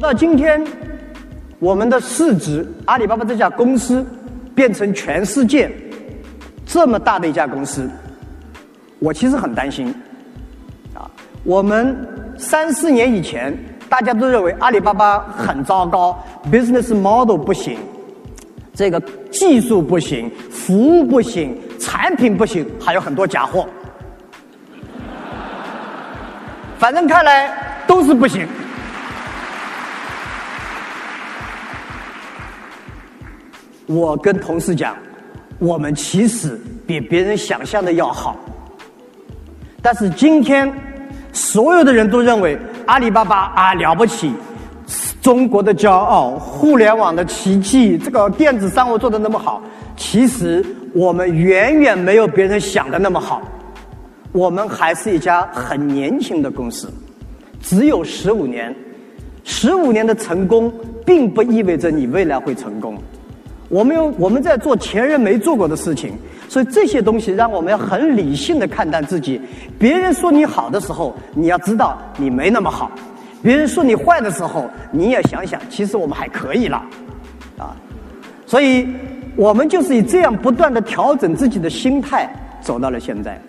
到今天，我们的市值，阿里巴巴这家公司变成全世界这么大的一家公司，我其实很担心。啊，我们三四年以前，大家都认为阿里巴巴很糟糕，business model 不行，这个技术不行，服务不行，产品不行，还有很多假货。反正看来都是不行。我跟同事讲，我们其实比别人想象的要好。但是今天，所有的人都认为阿里巴巴啊了不起，中国的骄傲，互联网的奇迹，这个电子商务做的那么好。其实我们远远没有别人想的那么好，我们还是一家很年轻的公司，只有十五年，十五年的成功并不意味着你未来会成功。我们有我们在做前人没做过的事情，所以这些东西让我们要很理性的看待自己。别人说你好的时候，你要知道你没那么好；别人说你坏的时候，你也想想，其实我们还可以了，啊。所以我们就是以这样不断的调整自己的心态，走到了现在。